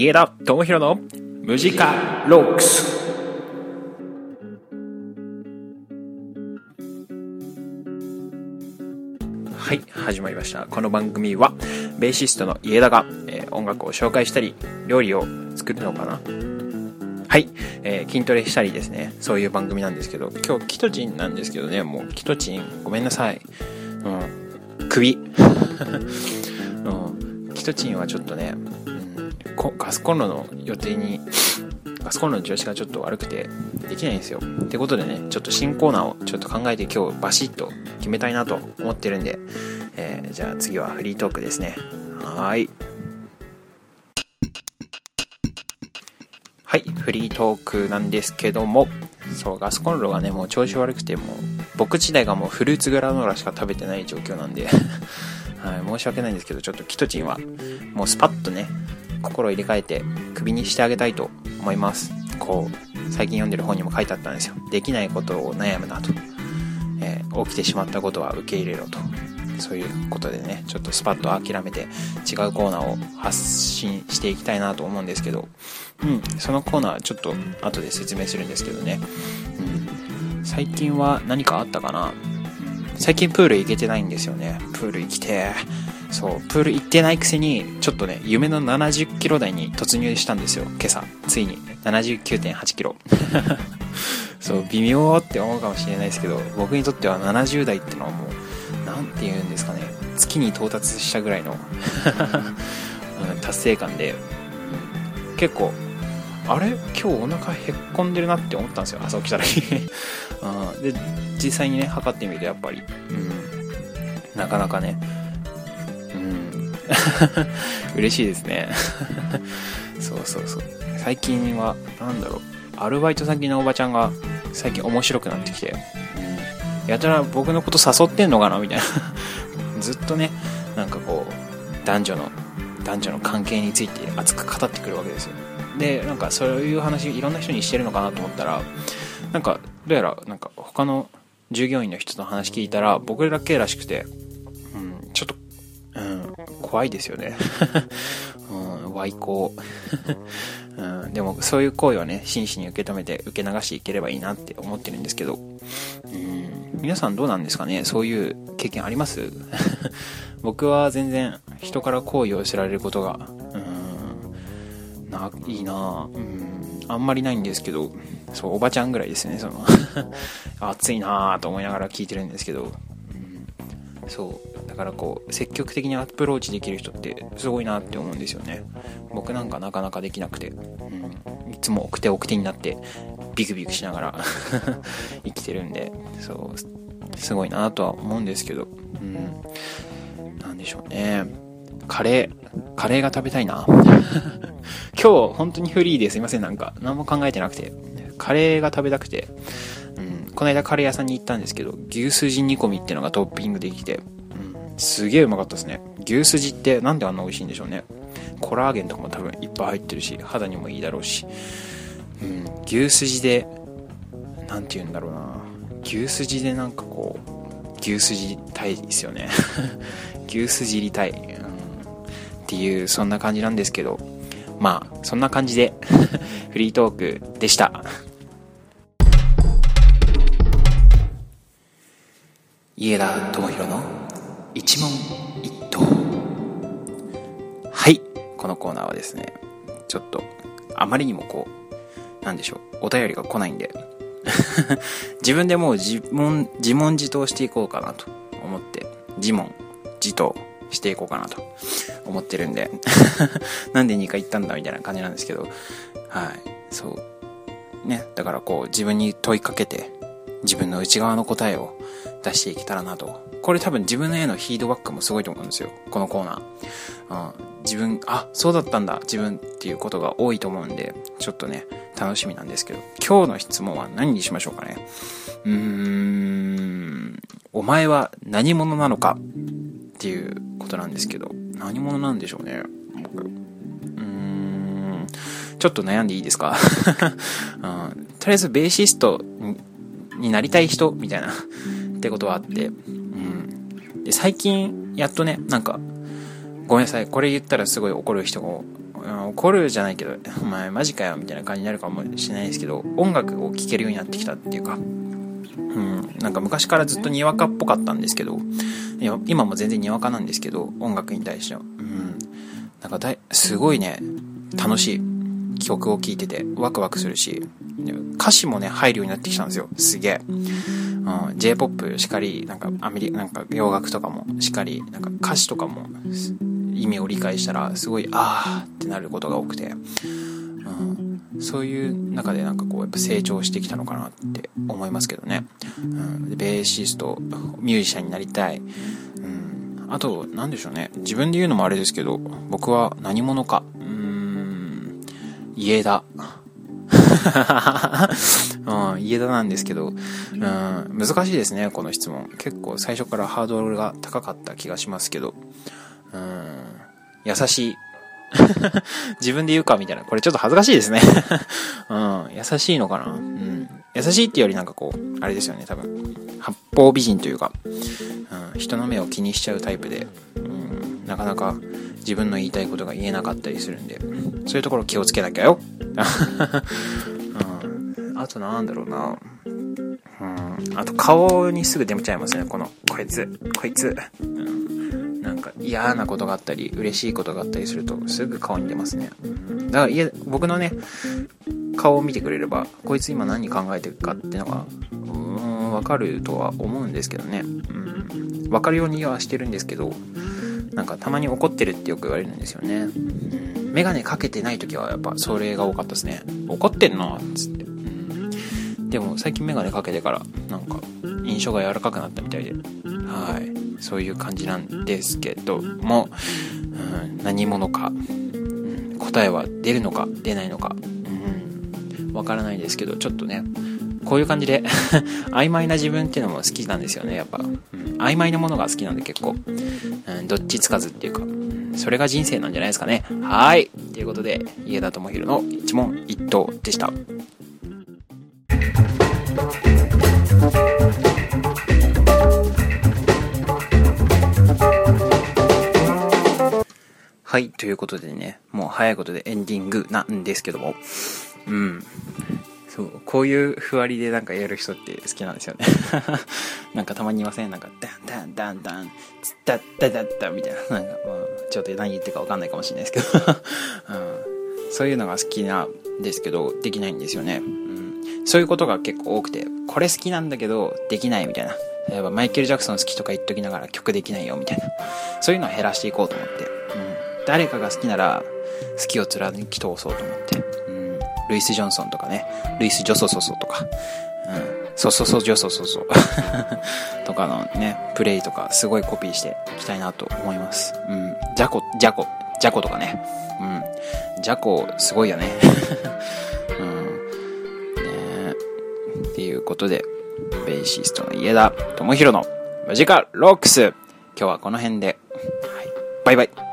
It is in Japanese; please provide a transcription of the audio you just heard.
家田智弘のムジカ。ロックス。はい始まりました。この番組はベーシストの家田が、えー音楽を紹介したり料理を作るのかな。はい、えー筋トレしたりですね。そういう番組なんですけど今日キトチンなんですけどね。もうキトチンごめんなさい。うん首。うんキトチンはちょっとね、ガスコンロの予定にガスコンロの調子がちょっと悪くてできないんですよ。ってことでねちょっと新コーナーをちょっと考えて今日バシッと決めたいなと思ってるんで、えーじゃあ次はフリートークですね。はい。はい、フリートークなんですけども、そう、ガスコンロがね、もう調子悪くて、もう、僕自体がもうフルーツグラノーラしか食べてない状況なんで、はい、申し訳ないんですけど、ちょっとキトチンは、もうスパッとね、心を入れ替えて、クビにしてあげたいと思います。こう、最近読んでる本にも書いてあったんですよ。できないことを悩むなと。えー起きてしまったことは受け入れろと。そういうことでね、ちょっとスパッと諦めて違うコーナーを発信していきたいなと思うんですけど、うん、そのコーナーちょっと後で説明するんですけどね。うん、最近は何かあったかな、最近プール行けてないんですよね。プール行きてーそう、プール行ってないくせに、ちょっとね、夢の70キロ台に突入したんですよ、今朝。ついに。79.8キロ。そう、微妙って思うかもしれないですけど、僕にとっては70代ってのはもう、なんて言うんですかね、月に到達したぐらいのうん 達成感で、うん結構、あれ？今日お腹へっこんでるなって思ったんですよ、朝起きた時。で、実際にね、測ってみるとやっぱり、うん、なかなかね、うん、嬉しいですね。そうそうそう。最近は、なんだろう、アルバイト先のおばちゃんが最近面白くなってきて、やたら僕のこと誘ってんのかなみたいな。ずっとね、なんかこう、男女の、男女の関係について熱く語ってくるわけですよ。で、なんかそういう話、いろんな人にしてるのかなと思ったら、なんか、どうやら、なんか他の従業員の人の話聞いたら、僕だけらしくて、うん、ちょっと、怖いですよね。うん、歪行。うん、でも、そういう行為はね、真摯に受け止めて、受け流していければいいなって思ってるんですけど、うん、皆さんどうなんですかね？そういう経験あります？僕は全然人から好意を寄せられることが、うん、ないいな。うん、あんまりないんですけど、そう、おばちゃんぐらいですね、その、暑いなぁと思いながら聞いてるんですけど、うん、そう、からこう、積極的にアプローチできる人ってすごいなって思うんですよね。僕なんかなかなかできなくて、うん、いつも奥手奥手になって、ビクビクしながら 生きてるんで、そう、すごいなとは思うんですけど、うん、なんでしょうね。カレー、カレーが食べたいな。今日本当にフリーですいません、なんか。何も考えてなくて。カレーが食べたくて。うん、この間カレー屋さんに行ったんですけど、牛すじ煮込みっていうのがトッピングできて、すげえうまかったですね。牛すじってなんであんな美味しいんでしょうね。コラーゲンとかも多分いっぱい入ってるし、肌にもいいだろうし。うん、牛すじで、なんて言うんだろうな。牛すじでなんかこう、牛すじたいですよね。牛すじりたい。うんっていう、そんな感じなんですけど、まあ、そんな感じで、フリートークでした。家田智弘の一問一答。はい。このコーナーはですね、ちょっと、あまりにもこう、なんでしょう、お便りが来ないんで、自分でもう自問、自問自答していこうかなと思って、自問、自答していこうかなと思ってるんで、なんで2回言ったんだみたいな感じなんですけど、はい、そう。ね、だからこう自分に問いかけて、自分の内側の答えを出していけたらなと。これ多分自分へのフィードバックもすごいと思うんですよ。このコーナー。うん、自分、あ、そうだったんだ、自分っていうことが多いと思うんで、ちょっとね、楽しみなんですけど、今日の質問は何にしましょうかね。うーん、お前は何者なのか？っていうことなんですけど、何者なんでしょうね。僕。うーん、ちょっと悩んでいいですか、うん、とりあえずベーシストになりたい人みたいなってことはあって、うん。で、最近、やっとね、なんか、ごめんなさい、これ言ったらすごい怒る人が怒るじゃないけど、お前マジかよみたいな感じになるかもしれないですけど、音楽を聴けるようになってきたっていうか、うん、なんか昔からずっとにわかっぽかったんですけど、今も全然にわかなんですけど、音楽に対しては。うん。なんかだい、すごいね、楽しい曲を聴いててワクワクするし、歌詞もね、入るようになってきたんですよ。すげえ。うん、J-POP しかり、なんかアメリカ、なんか洋楽とかもしかり、なんか歌詞とかも意味を理解したら、すごい、あーってなることが多くて、うん、そういう中でなんかこう、やっぱ成長してきたのかなって思いますけどね。うん、ベーシスト、ミュージシャンになりたい。うん、あと、なんでしょうね。自分で言うのもあれですけど、僕は何者か。家だ。うん、家田なんですけど、うん、難しいですね、この質問。結構最初からハードルが高かった気がしますけど、うん、優しい。自分で言うかみたいな。これちょっと恥ずかしいですね。うん、優しいのかなうん。優しいっていうよりなんかこう、あれですよね、多分。八方美人というか、うん、人の目を気にしちゃうタイプで、うん、なかなか自分の言いたいことが言えなかったりするんで、そういうところ気をつけなきゃよ。うん、あとなんだろうな。うん、あと顔にすぐ出ちゃいますね、この、こいつ、こいつ。うんなんか嫌なことがあったり、嬉しいことがあったりすると、すぐ顔に出ますね。だから、いや、僕のね、顔を見てくれれば、こいつ今何考えてるかってのが、うーん、わかるとは思うんですけどね。うん。わかるようにはしてるんですけど、なんかたまに怒ってるってよく言われるんですよね。うん。メガネかけてない時はやっぱそれが多かったですね。怒ってんのつって。うん。でも最近メガネかけてから、なんか、印象が柔らかくなったみたいで、はい。そういう感じなんですけども、うん、何者か、うん、答えは出るのか出ないのか、うん、わからないですけど、ちょっとね、こういう感じで 曖昧な自分っていうのも好きなんですよね、やっぱ。うん、曖昧なものが好きなんで結構。うん、どっちつかずっていうか、それが人生なんじゃないですかね。はい。ということで、家田智弘の一問一答でした。はい、ということでね、もう早いことでエンディングなんですけども、うん。そう、こういうふわりでなんかやる人って好きなんですよね。なんかたまにいません？なんか、ダンダンダンダン、ツッタッタダッタみたいな。なんか、まあ、ちょっと何言ってるかわかんないかもしれないですけど、うん。そういうのが好きなんですけど、できないんですよね。うん。そういうことが結構多くて、これ好きなんだけど、できないみたいな。例えばマイケル・ジャクソン好きとか言っときながら曲できないよみたいな。そういうのを減らしていこうと思って。うん誰かが好きなら好きを貫き通そうと思って、ルイス・ジョンソンとかね。ルイス・ジョソソソとか、うん、ソソソジョソソソ。とかのねプレイとかすごいコピーしていきたいなと思います。うん。ジャコジャコ。ジャコとかね。うん。ジャコすごいよね。うん。ねっていうことでベーシストの家田智弘のマジカロックス。今日はこの辺で、はい、バイバイ。